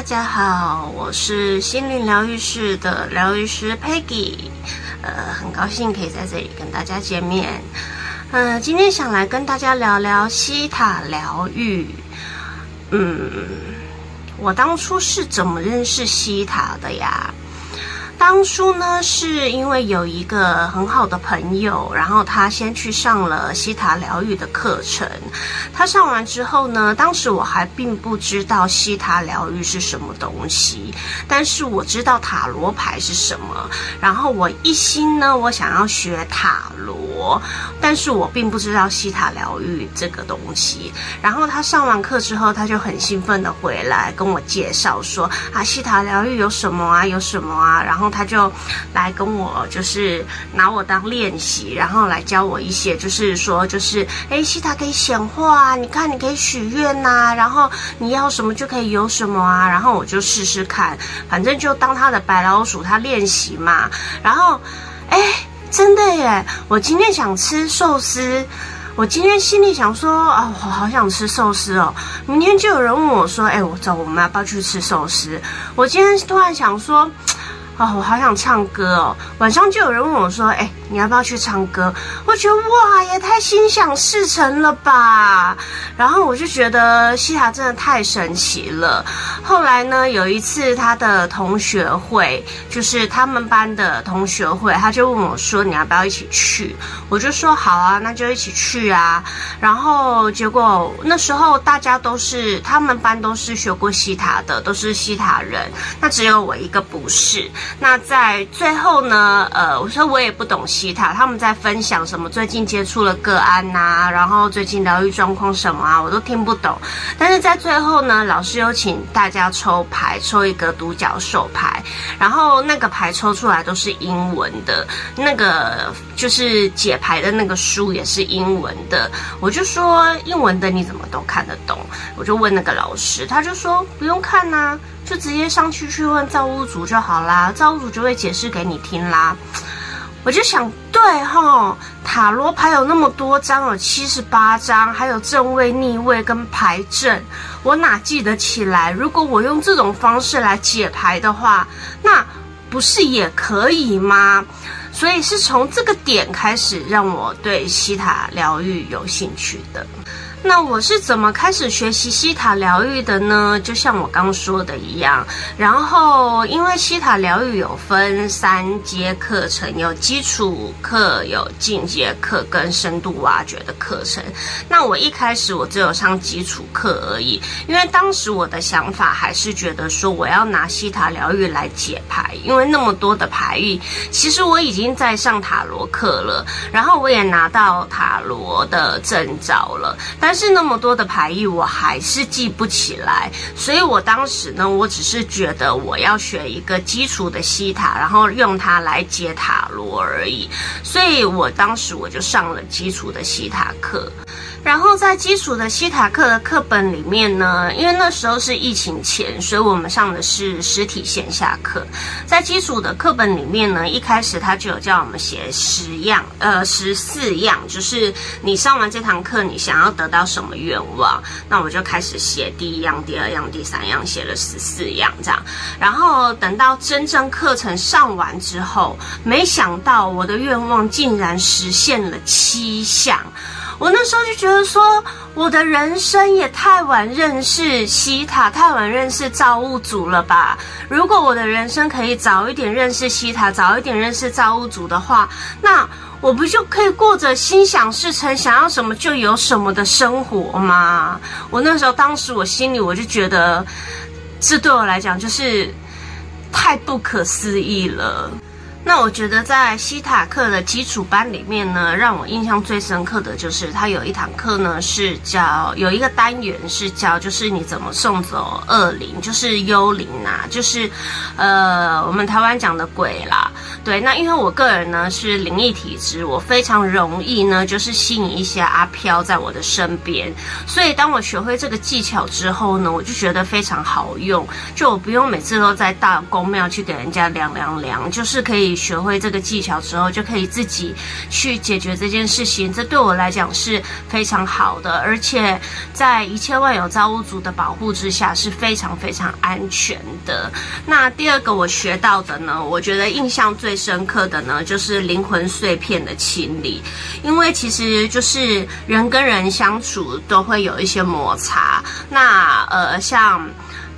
大家好，我是心灵疗愈室的疗愈师 Peggy，呃，很高兴可以在这里跟大家见面。呃，今天想来跟大家聊聊西塔疗愈。嗯，我当初是怎么认识西塔的呀？当初呢，是因为有一个很好的朋友，然后他先去上了西塔疗愈的课程。他上完之后呢，当时我还并不知道西塔疗愈是什么东西，但是我知道塔罗牌是什么。然后我一心呢，我想要学塔罗，但是我并不知道西塔疗愈这个东西。然后他上完课之后，他就很兴奋的回来跟我介绍说：“啊，西塔疗愈有什么啊？有什么啊？”然后。他就来跟我，就是拿我当练习，然后来教我一些，就是说，就是哎，西塔可以显化啊，你看你可以许愿呐，然后你要什么就可以有什么啊，然后我就试试看，反正就当他的白老鼠，他练习嘛。然后，哎，真的耶，我今天想吃寿司，我今天心里想说啊，我好想吃寿司哦。明天就有人问我说，哎，我找，我们要去吃寿司？我今天突然想说。哦，我好想唱歌哦！晚上就有人问我说：“哎，你要不要去唱歌？”我觉得哇，也太心想事成了吧！然后我就觉得西塔真的太神奇了。后来呢，有一次他的同学会，就是他们班的同学会，他就问我说：“你要不要一起去？”我就说：“好啊，那就一起去啊。”然后结果那时候大家都是他们班都是学过西塔的，都是西塔人，那只有我一个不是。那在最后呢，呃，我说我也不懂希塔，他们在分享什么最近接触了个案呐、啊，然后最近疗愈状况什么啊，我都听不懂。但是在最后呢，老师有请大家抽牌，抽一个独角兽牌，然后那个牌抽出来都是英文的，那个就是解牌的那个书也是英文的。我就说英文的你怎么都看得懂？我就问那个老师，他就说不用看呐、啊。就直接上去去问造物主就好啦，造物主就会解释给你听啦。我就想，对哈，塔罗牌有那么多张，有七十八张，还有正位、逆位跟牌阵，我哪记得起来？如果我用这种方式来解牌的话，那不是也可以吗？所以是从这个点开始，让我对西塔疗愈有兴趣的。那我是怎么开始学习西塔疗愈的呢？就像我刚说的一样，然后因为西塔疗愈有分三阶课程，有基础课、有进阶课跟深度挖掘的课程。那我一开始我只有上基础课而已，因为当时我的想法还是觉得说我要拿西塔疗愈来解牌，因为那么多的牌意，其实我已经在上塔罗课了，然后我也拿到塔罗的证照了，但但是那么多的牌意，我还是记不起来，所以我当时呢，我只是觉得我要学一个基础的西塔，然后用它来解塔罗而已，所以我当时我就上了基础的西塔课。然后在基础的西塔课的课本里面呢，因为那时候是疫情前，所以我们上的是实体线下课。在基础的课本里面呢，一开始他就有叫我们写十样，呃，十四样，就是你上完这堂课，你想要得到什么愿望。那我就开始写第一样、第二样、第三样，写了十四样这样。然后等到真正课程上完之后，没想到我的愿望竟然实现了七项。我那时候就觉得说，我的人生也太晚认识西塔，太晚认识造物主了吧？如果我的人生可以早一点认识西塔，早一点认识造物主的话，那我不就可以过着心想事成、想要什么就有什么的生活吗？我那时候，当时我心里我就觉得，这对我来讲就是太不可思议了。那我觉得在西塔课的基础班里面呢，让我印象最深刻的就是他有一堂课呢是教有一个单元是教就是你怎么送走恶灵，就是幽灵呐，就是呃我们台湾讲的鬼啦。对，那因为我个人呢是灵异体质，我非常容易呢就是吸引一些阿飘在我的身边，所以当我学会这个技巧之后呢，我就觉得非常好用，就我不用每次都在大宫庙去给人家量量量，就是可以。以学会这个技巧之后，就可以自己去解决这件事情。这对我来讲是非常好的，而且在一切万有造物主的保护之下是非常非常安全的。那第二个我学到的呢，我觉得印象最深刻的呢，就是灵魂碎片的清理，因为其实就是人跟人相处都会有一些摩擦。那呃，像。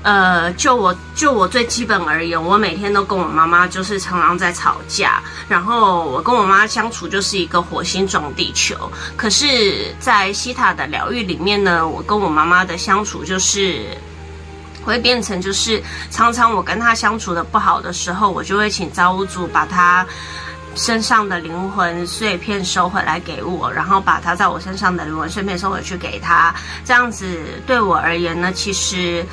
呃，就我就我最基本而言，我每天都跟我妈妈就是常常在吵架，然后我跟我妈相处就是一个火星撞地球。可是，在西塔的疗愈里面呢，我跟我妈妈的相处就是会变成就是常常我跟她相处的不好的时候，我就会请造物主把她身上的灵魂碎片收回来给我，然后把她在我身上的灵魂碎片收回去给她。这样子对我而言呢，其实。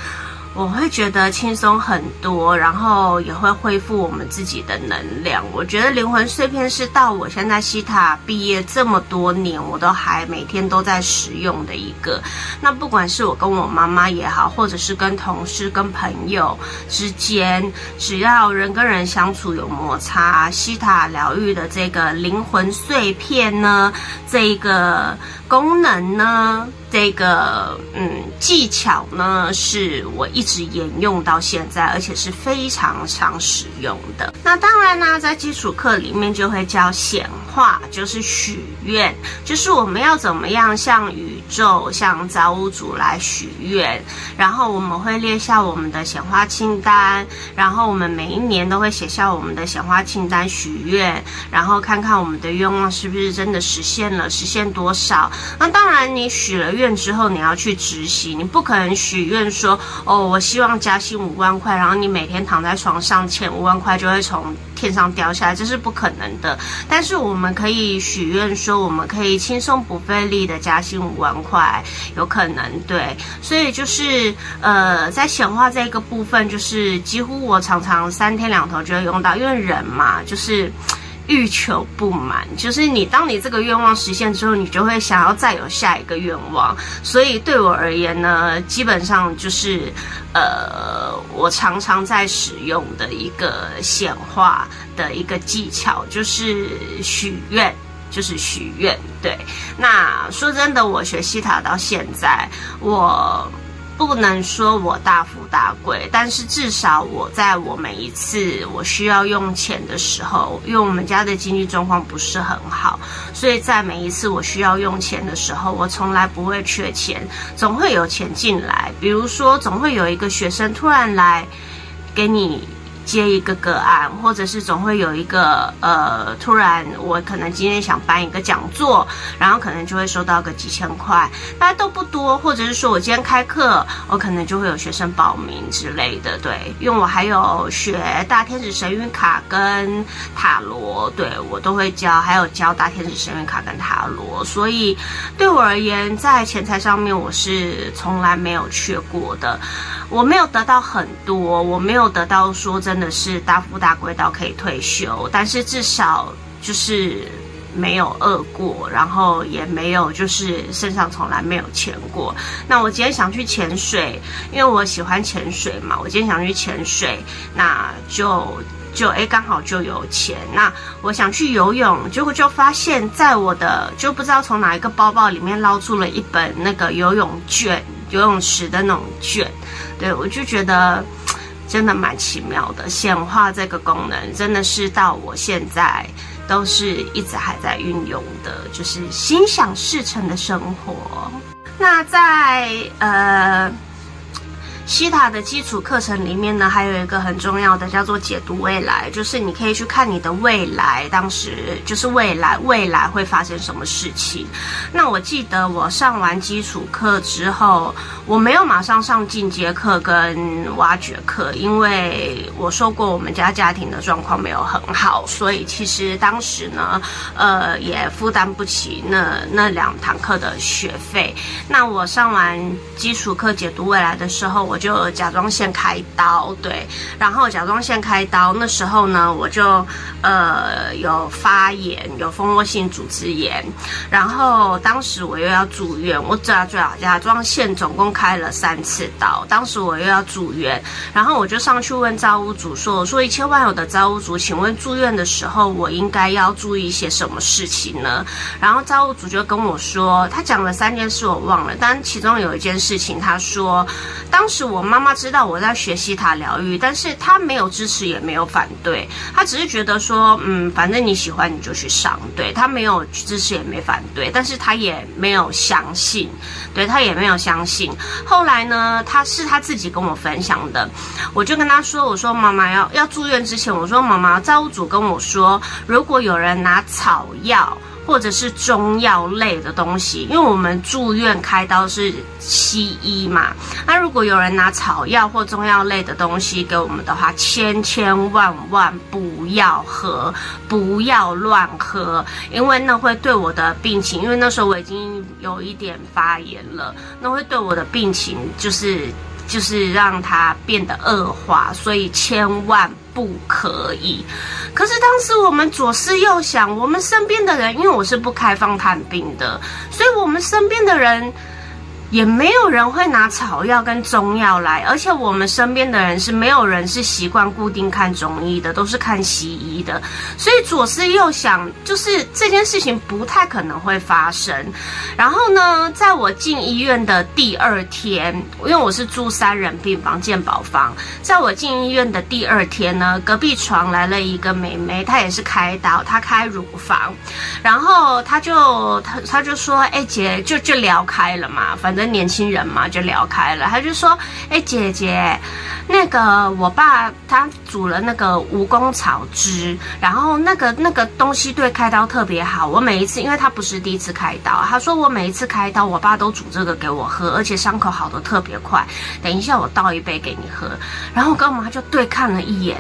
我会觉得轻松很多，然后也会恢复我们自己的能量。我觉得灵魂碎片是到我现在西塔毕业这么多年，我都还每天都在使用的一个。那不管是我跟我妈妈也好，或者是跟同事、跟朋友之间，只要人跟人相处有摩擦，西塔疗愈的这个灵魂碎片呢，这一个功能呢。这个嗯技巧呢，是我一直沿用到现在，而且是非常常使用的。那当然呢，在基础课里面就会教显化，就是许愿，就是我们要怎么样向宇宙、向造物主来许愿。然后我们会列下我们的显化清单，然后我们每一年都会写下我们的显化清单许愿，然后看看我们的愿望是不是真的实现了，实现多少。那当然，你许了愿之后，你要去执行，你不可能许愿说哦，我希望加薪五万块，然后你每天躺在床上，欠五万块就会从天上掉下来，这是不可能的。但是我们可以许愿说，我们可以轻松不费力的加薪五万块，有可能对。所以就是呃，在显化这个部分，就是几乎我常常三天两头就会用到，因为人嘛，就是。欲求不满，就是你当你这个愿望实现之后，你就会想要再有下一个愿望。所以对我而言呢，基本上就是，呃，我常常在使用的一个显化的一个技巧，就是许愿，就是许愿。对，那说真的，我学西塔到现在，我。不能说我大富大贵，但是至少我在我每一次我需要用钱的时候，因为我们家的经济状况不是很好，所以在每一次我需要用钱的时候，我从来不会缺钱，总会有钱进来。比如说，总会有一个学生突然来给你。接一个个案，或者是总会有一个呃，突然我可能今天想办一个讲座，然后可能就会收到个几千块，大家都不多，或者是说我今天开课，我可能就会有学生报名之类的，对，因为我还有学大天使神諭卡跟塔罗，对，我都会教，还有教大天使神諭卡跟塔罗，所以对我而言，在钱财上面我是从来没有缺过的。我没有得到很多，我没有得到说真的是大富大贵到可以退休，但是至少就是没有饿过，然后也没有就是身上从来没有钱过。那我今天想去潜水，因为我喜欢潜水嘛，我今天想去潜水，那就就诶刚好就有钱。那我想去游泳，结果就发现在我的就不知道从哪一个包包里面捞出了一本那个游泳券，游泳池的那种券。对，我就觉得真的蛮奇妙的，显化这个功能真的是到我现在都是一直还在运用的，就是心想事成的生活。那在呃。西塔的基础课程里面呢，还有一个很重要的叫做解读未来，就是你可以去看你的未来，当时就是未来未来会发生什么事情。那我记得我上完基础课之后，我没有马上上进阶课跟挖掘课，因为我说过我们家家庭的状况没有很好，所以其实当时呢，呃，也负担不起那那两堂课的学费。那我上完基础课解读未来的时候，我。就甲状腺开刀，对，然后甲状腺开刀那时候呢，我就呃有发炎，有蜂窝性组织炎，然后当时我又要住院，我甲甲甲状腺总共开了三次刀，当时我又要住院，然后我就上去问造物主说：“我说一切万有的造物主，请问住院的时候我应该要注意一些什么事情呢？”然后造物主就跟我说，他讲了三件事我忘了，但其中有一件事情他说，当时我妈妈知道我在学习塔疗愈，但是她没有支持也没有反对，她只是觉得说，嗯，反正你喜欢你就去上，对，她没有支持也没反对，但是她也没有相信，对，她也没有相信。后来呢，她是她自己跟我分享的，我就跟她说，我说妈妈要要住院之前，我说妈妈，造物主跟我说，如果有人拿草药。或者是中药类的东西，因为我们住院开刀是西医嘛，那如果有人拿草药或中药类的东西给我们的话，千千万万不要喝，不要乱喝，因为那会对我的病情，因为那时候我已经有一点发炎了，那会对我的病情就是就是让它变得恶化，所以千万。不可以。可是当时我们左思右想，我们身边的人，因为我是不开放探病的，所以我们身边的人。也没有人会拿草药跟中药来，而且我们身边的人是没有人是习惯固定看中医的，都是看西医的。所以左思右想，就是这件事情不太可能会发生。然后呢，在我进医院的第二天，因为我是住三人病房健保房，在我进医院的第二天呢，隔壁床来了一个妹妹，她也是开刀，她开乳房，然后她就她她就说：“哎姐，就就聊开了嘛，反正。”跟年轻人嘛，就聊开了。他就说：“哎，姐姐，那个我爸他煮了那个蜈蚣草汁，然后那个那个东西对开刀特别好。我每一次，因为他不是第一次开刀，他说我每一次开刀，我爸都煮这个给我喝，而且伤口好的特别快。等一下，我倒一杯给你喝。”然后我跟我妈就对看了一眼。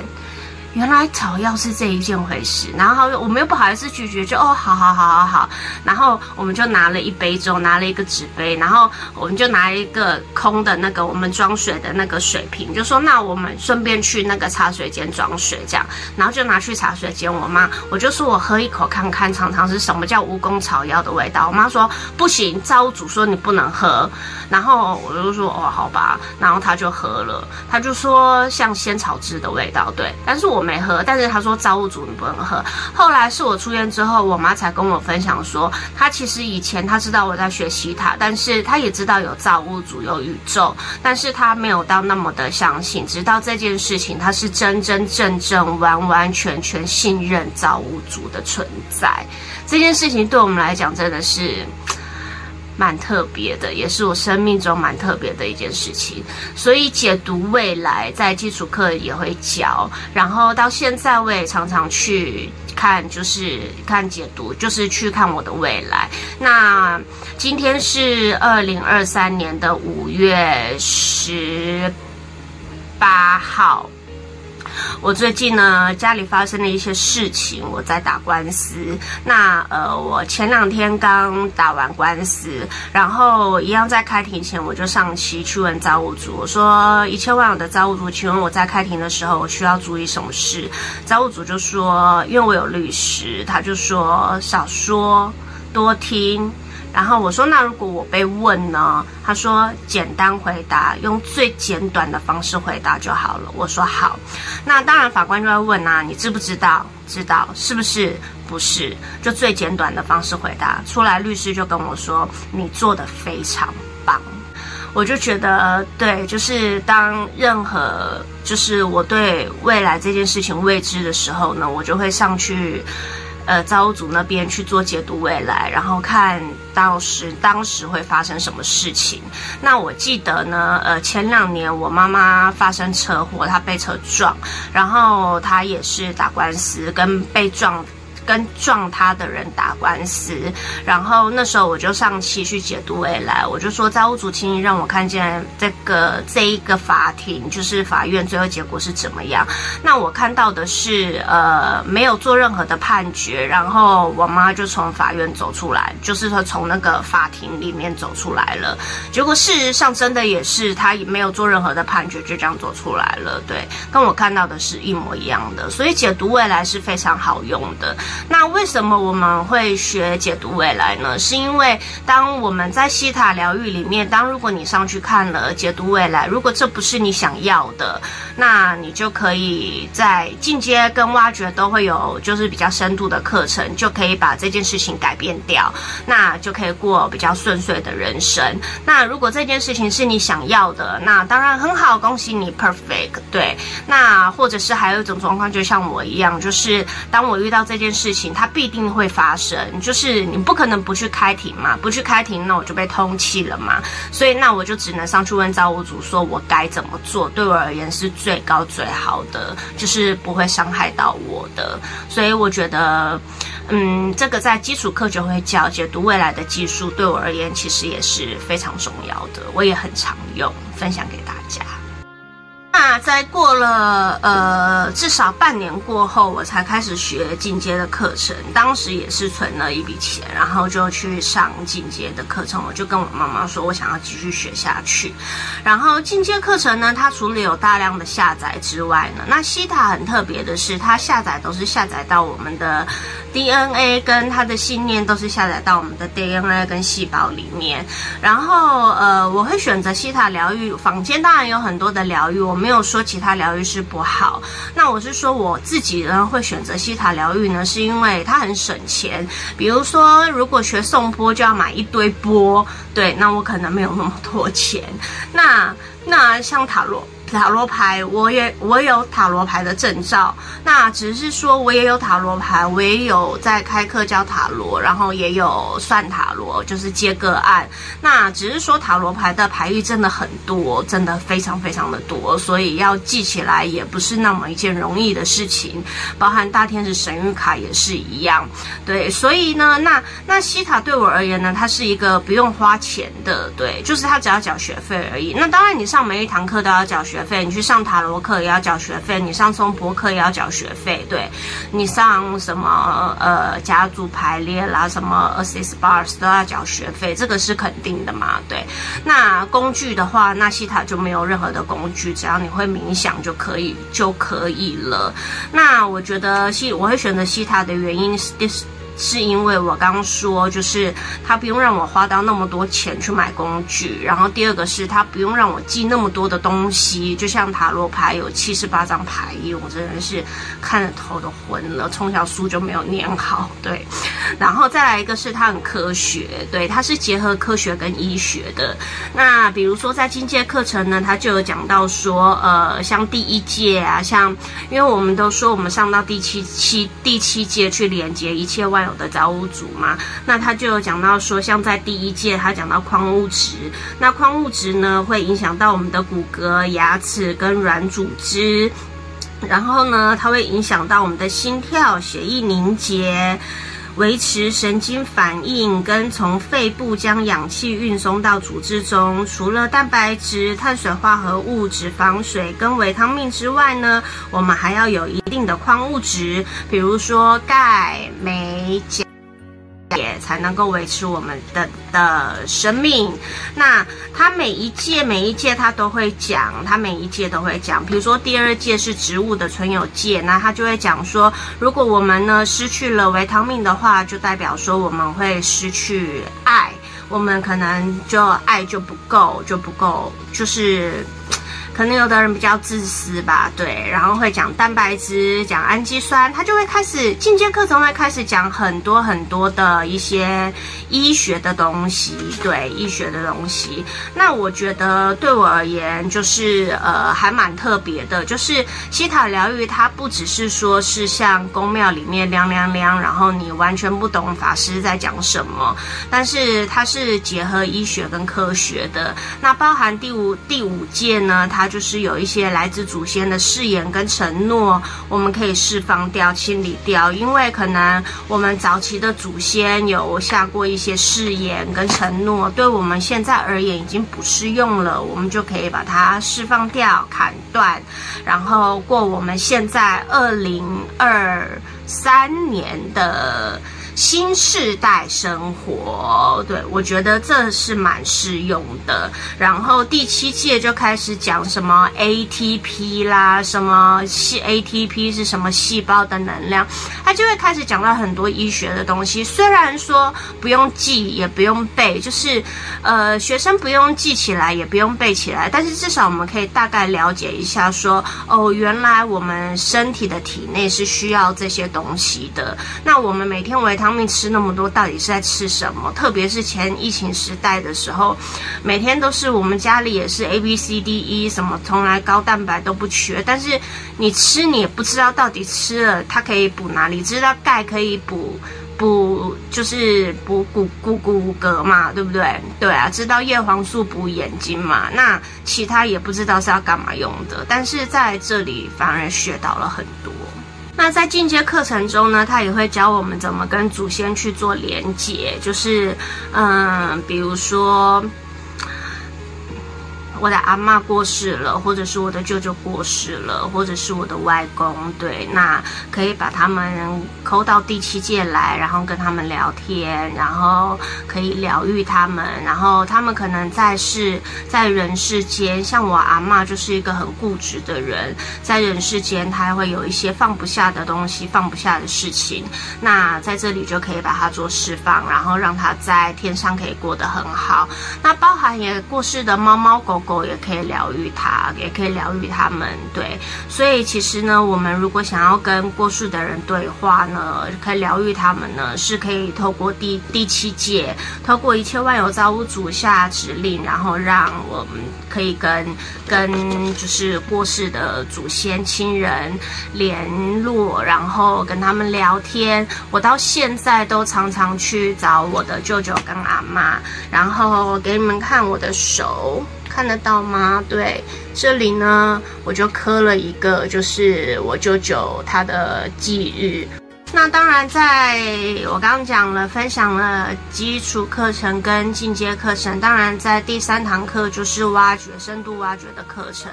原来草药是这一件回事，然后我们又不好意思拒绝，就哦，好好好好好，然后我们就拿了一杯粥，拿了一个纸杯，然后我们就拿一个空的那个我们装水的那个水瓶，就说那我们顺便去那个茶水间装水，这样，然后就拿去茶水间，我妈我就说我喝一口看看尝尝是什么叫蜈蚣草药的味道，我妈说不行，造物主说你不能喝，然后我就说哦好吧，然后她就喝了，她就说像仙草汁的味道，对，但是我。我没喝，但是他说造物主你不能喝。后来是我出院之后，我妈才跟我分享说，她其实以前她知道我在学习塔，但是她也知道有造物主有宇宙，但是她没有到那么的相信。直到这件事情，她是真真正正完完全全信任造物主的存在。这件事情对我们来讲真的是。蛮特别的，也是我生命中蛮特别的一件事情。所以解读未来在基础课也会教，然后到现在我也常常去看，就是看解读，就是去看我的未来。那今天是二零二三年的五月十八号。我最近呢，家里发生了一些事情，我在打官司。那呃，我前两天刚打完官司，然后一样在开庭前，我就上期去问造物主，我说一切万有的造物主，请问我在开庭的时候，我需要注意什么事？造物主就说，因为我有律师，他就说少说多听。然后我说：“那如果我被问呢？”他说：“简单回答，用最简短的方式回答就好了。”我说：“好。”那当然，法官就会问啊：“你知不知道？知道是不是？不是？就最简短的方式回答出来。”律师就跟我说：“你做得非常棒。”我就觉得，对，就是当任何就是我对未来这件事情未知的时候呢，我就会上去。呃，造物主那边去做解读未来，然后看到时当时会发生什么事情。那我记得呢，呃，前两年我妈妈发生车祸，她被车撞，然后她也是打官司，跟被撞。跟撞他的人打官司。然后那时候我就上期去解读未来，我就说造物主，请你让我看见这个这一个法庭，就是法院最后结果是怎么样。那我看到的是，呃，没有做任何的判决，然后我妈就从法院走出来，就是说从那个法庭里面走出来了。结果事实上真的也是，他也没有做任何的判决，就这样走出来了。对，跟我看到的是一模一样的。所以解读未来是非常好用的。那为什么我们会学解读未来呢？是因为当我们在西塔疗愈里面，当如果你上去看了解读未来，如果这不是你想要的，那你就可以在进阶跟挖掘都会有，就是比较深度的课程，就可以把这件事情改变掉，那就可以过比较顺遂的人生。那如果这件事情是你想要的，那当然很好，恭喜你，perfect。对，那或者是还有一种状况，就像我一样，就是当我遇到这件事事情，它必定会发生，就是你不可能不去开庭嘛，不去开庭，那我就被通缉了嘛。所以那我就只能上去问造物主，说我该怎么做，对我而言是最高最好的，就是不会伤害到我的。所以我觉得。嗯，这个在基础课就会教解读未来的技术，对我而言其实也是非常重要的，我也很常用，分享给大家。那在过了呃至少半年过后，我才开始学进阶的课程。当时也是存了一笔钱，然后就去上进阶的课程。我就跟我妈妈说，我想要继续学下去。然后进阶课程呢，它除了有大量的下载之外呢，那西塔很特别的是，它下载都是下载到我们的 DNA 跟它的信念都是下载到我们的 DNA 跟细胞里面。然后呃，我会选择西塔疗愈。房间当然有很多的疗愈，我们。没有说其他疗愈师不好，那我是说我自己呢会选择西塔疗愈呢，是因为它很省钱。比如说，如果学送波就要买一堆波，对，那我可能没有那么多钱。那那像塔罗。塔罗牌，我也我有塔罗牌的证照，那只是说我也有塔罗牌，我也有在开课教塔罗，然后也有算塔罗，就是接个案。那只是说塔罗牌的牌意真的很多，真的非常非常的多，所以要记起来也不是那么一件容易的事情。包含大天使神谕卡也是一样，对，所以呢，那那西塔对我而言呢，它是一个不用花钱的，对，就是它只要缴学费而已。那当然，你上每一堂课都要缴学学费，你去上塔罗课也要缴学费，你上颂钵课也要缴学费，对，你上什么呃家族排列啦，什么 Access Bars 都要缴学费，这个是肯定的嘛，对。那工具的话，那西塔就没有任何的工具，只要你会冥想就可以就可以了。那我觉得西我会选择西塔的原因是。是因为我刚刚说，就是他不用让我花到那么多钱去买工具，然后第二个是他不用让我记那么多的东西，就像塔罗牌有七十八张牌意，我真的是看着头都昏了，从小书就没有念好，对。然后再来一个是它很科学，对，它是结合科学跟医学的。那比如说在进阶课程呢，它就有讲到说，呃，像第一届啊，像因为我们都说我们上到第七七第七届去连接一切万有的造物主嘛，那他就有讲到说，像在第一届，他讲到矿物质，那矿物质呢会影响到我们的骨骼、牙齿跟软组织，然后呢，它会影响到我们的心跳、血液凝结、维持神经反应，跟从肺部将氧气运送到组织中。除了蛋白质、碳水化合物、脂肪、水跟维他命之外呢，我们还要有一定的矿物质，比如说钙、镁、钾。才能够维持我们的的生命。那他每一届每一届他都会讲，他每一届都会讲。比如说第二届是植物的存有界，那他就会讲说，如果我们呢失去了维他命的话，就代表说我们会失去爱，我们可能就爱就不够，就不够，就是。可能有的人比较自私吧，对，然后会讲蛋白质，讲氨基酸，他就会开始进阶课程会开始讲很多很多的一些医学的东西，对，医学的东西。那我觉得对我而言，就是呃还蛮特别的，就是西塔疗愈，它不只是说是像宫庙里面亮亮亮，然后你完全不懂法师在讲什么，但是它是结合医学跟科学的。那包含第五第五届呢，它。就是有一些来自祖先的誓言跟承诺，我们可以释放掉、清理掉，因为可能我们早期的祖先有下过一些誓言跟承诺，对我们现在而言已经不适用了，我们就可以把它释放掉、砍断，然后过我们现在二零二三年的。新世代生活，对，我觉得这是蛮适用的。然后第七届就开始讲什么 ATP 啦，什么细 ATP 是什么细胞的能量，他就会开始讲到很多医学的东西。虽然说不用记，也不用背，就是呃，学生不用记起来，也不用背起来，但是至少我们可以大概了解一下说，哦，原来我们身体的体内是需要这些东西的。那我们每天维他命吃那么多，到底是在吃什么？特别是前疫情时代的时候，每天都是我们家里也是 A B C D E 什么，从来高蛋白都不缺。但是你吃，你也不知道到底吃了它可以补哪里？知道钙可以补补，就是补骨骨骨骼嘛，对不对？对啊，知道叶黄素补眼睛嘛。那其他也不知道是要干嘛用的。但是在这里反而学到了很多。那在进阶课程中呢，他也会教我们怎么跟祖先去做连接，就是，嗯，比如说。我的阿嬷过世了，或者是我的舅舅过世了，或者是我的外公，对，那可以把他们抠到第七界来，然后跟他们聊天，然后可以疗愈他们，然后他们可能在世，在人世间，像我阿嬷就是一个很固执的人，在人世间他会有一些放不下的东西，放不下的事情，那在这里就可以把它做释放，然后让他在天上可以过得很好。那包含也过世的猫猫狗狗。也可以疗愈他，也可以疗愈他们。对，所以其实呢，我们如果想要跟过世的人对话呢，可以疗愈他们呢，是可以透过第第七界，透过一切万有造物主下指令，然后让我们可以跟跟就是过世的祖先亲人联络，然后跟他们聊天。我到现在都常常去找我的舅舅跟阿妈，然后给你们看我的手。看得到吗？对，这里呢，我就刻了一个，就是我舅舅他的忌日。那当然，在我刚刚讲了，分享了基础课程跟进阶课程。当然，在第三堂课就是挖掘、深度挖掘的课程。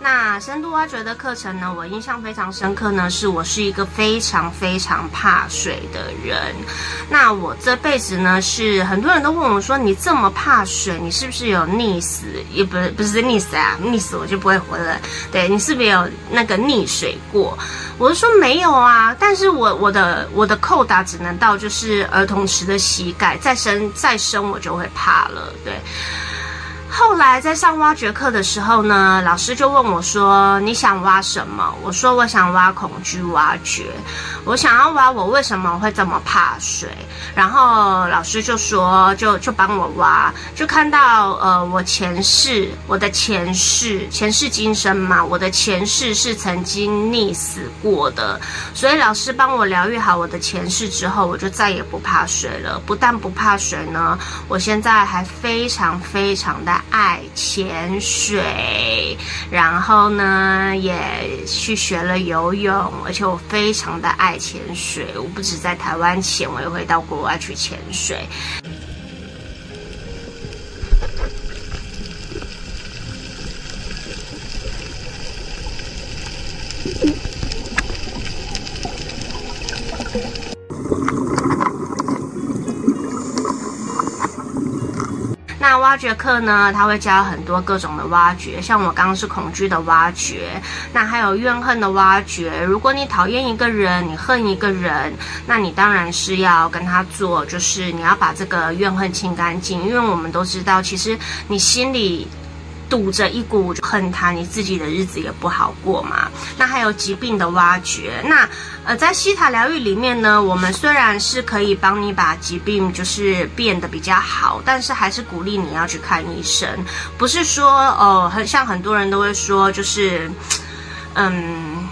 那深度挖掘的课程呢，我印象非常深刻呢，是我是一个非常非常怕水的人。那我这辈子呢，是很多人都问我说：“你这么怕水，你是不是有溺死？也不是，不是溺死啊，溺死我就不会活了。对，你是不是有那个溺水过？”我是说没有啊，但是我我的我的扣打只能到就是儿童池的膝盖，再深再深我就会怕了。对。后来在上挖掘课的时候呢，老师就问我说：“你想挖什么？”我说：“我想挖恐惧挖掘，我想要挖我为什么会这么怕水。”然后老师就说：“就就帮我挖，就看到呃，我前世，我的前世，前世今生嘛，我的前世是曾经溺死过的。所以老师帮我疗愈好我的前世之后，我就再也不怕水了。不但不怕水呢，我现在还非常非常的。”爱潜水，然后呢，也去学了游泳，而且我非常的爱潜水。我不止在台湾潜，我也会到国外去潜水。挖掘课呢，他会教很多各种的挖掘，像我刚刚是恐惧的挖掘，那还有怨恨的挖掘。如果你讨厌一个人，你恨一个人，那你当然是要跟他做，就是你要把这个怨恨清干净，因为我们都知道，其实你心里。堵着一股恨他，你自己的日子也不好过嘛。那还有疾病的挖掘，那呃，在西塔疗愈里面呢，我们虽然是可以帮你把疾病就是变得比较好，但是还是鼓励你要去看医生，不是说哦，很像很多人都会说，就是嗯，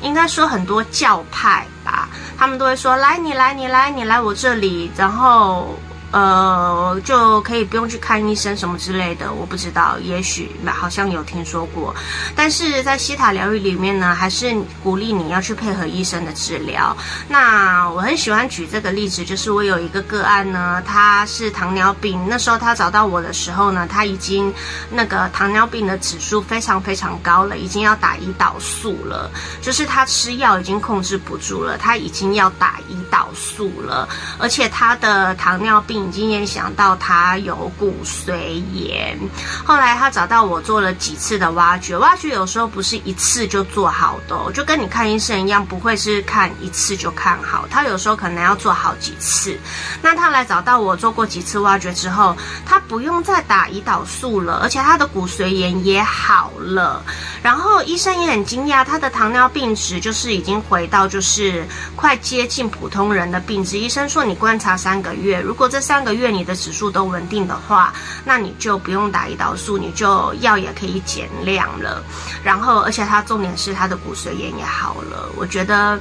应该说很多教派吧，他们都会说，来你来你来你来我这里，然后。呃，就可以不用去看医生什么之类的，我不知道，也许好像有听说过。但是在西塔疗愈里面呢，还是鼓励你要去配合医生的治疗。那我很喜欢举这个例子，就是我有一个个案呢，他是糖尿病，那时候他找到我的时候呢，他已经那个糖尿病的指数非常非常高了，已经要打胰岛素了，就是他吃药已经控制不住了，他已经要打胰岛素了，而且他的糖尿病。已经影响到他有骨髓炎，后来他找到我做了几次的挖掘，挖掘有时候不是一次就做好的，就跟你看医生一样，不会是看一次就看好，他有时候可能要做好几次。那他来找到我做过几次挖掘之后，他不用再打胰岛素了，而且他的骨髓炎也好了。然后医生也很惊讶，他的糖尿病值就是已经回到就是快接近普通人的病值。医生说，你观察三个月，如果这三个月你的指数都稳定的话，那你就不用打胰岛素，你就药也可以减量了。然后，而且它重点是它的骨髓炎也好了。我觉得，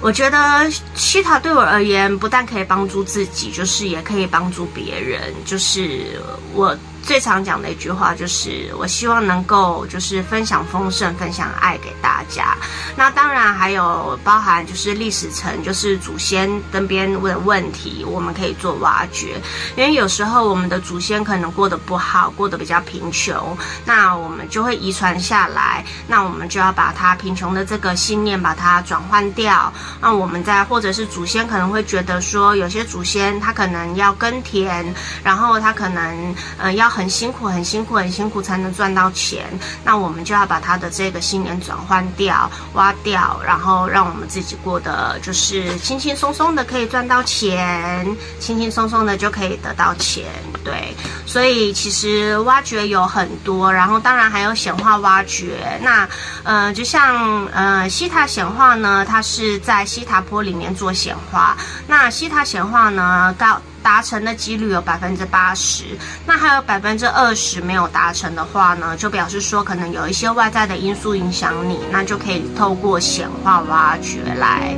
我觉得西塔对我而言，不但可以帮助自己，就是也可以帮助别人。就是我。最常讲的一句话就是，我希望能够就是分享丰盛，分享爱给大家。那当然还有包含就是历史层，就是祖先跟别人问问题，我们可以做挖掘。因为有时候我们的祖先可能过得不好，过得比较贫穷，那我们就会遗传下来。那我们就要把他贫穷的这个信念把它转换掉。那我们在或者是祖先可能会觉得说，有些祖先他可能要耕田，然后他可能呃要。很辛苦，很辛苦，很辛苦才能赚到钱。那我们就要把他的这个信念转换掉、挖掉，然后让我们自己过得就是轻轻松松的可以赚到钱，轻轻松松的就可以得到钱。对，所以其实挖掘有很多，然后当然还有显化挖掘。那呃，就像呃希塔显化呢，它是在西塔坡里面做显化。那希塔显化呢，高。达成的几率有百分之八十，那还有百分之二十没有达成的话呢，就表示说可能有一些外在的因素影响你，那就可以透过显化挖掘来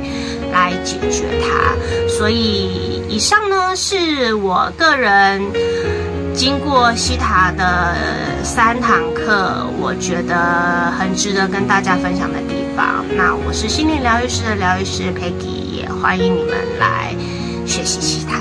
来解决它。所以以上呢是我个人经过西塔的三堂课，我觉得很值得跟大家分享的地方。那我是心灵疗愈师的疗愈师 Peggy，也欢迎你们来学习西塔。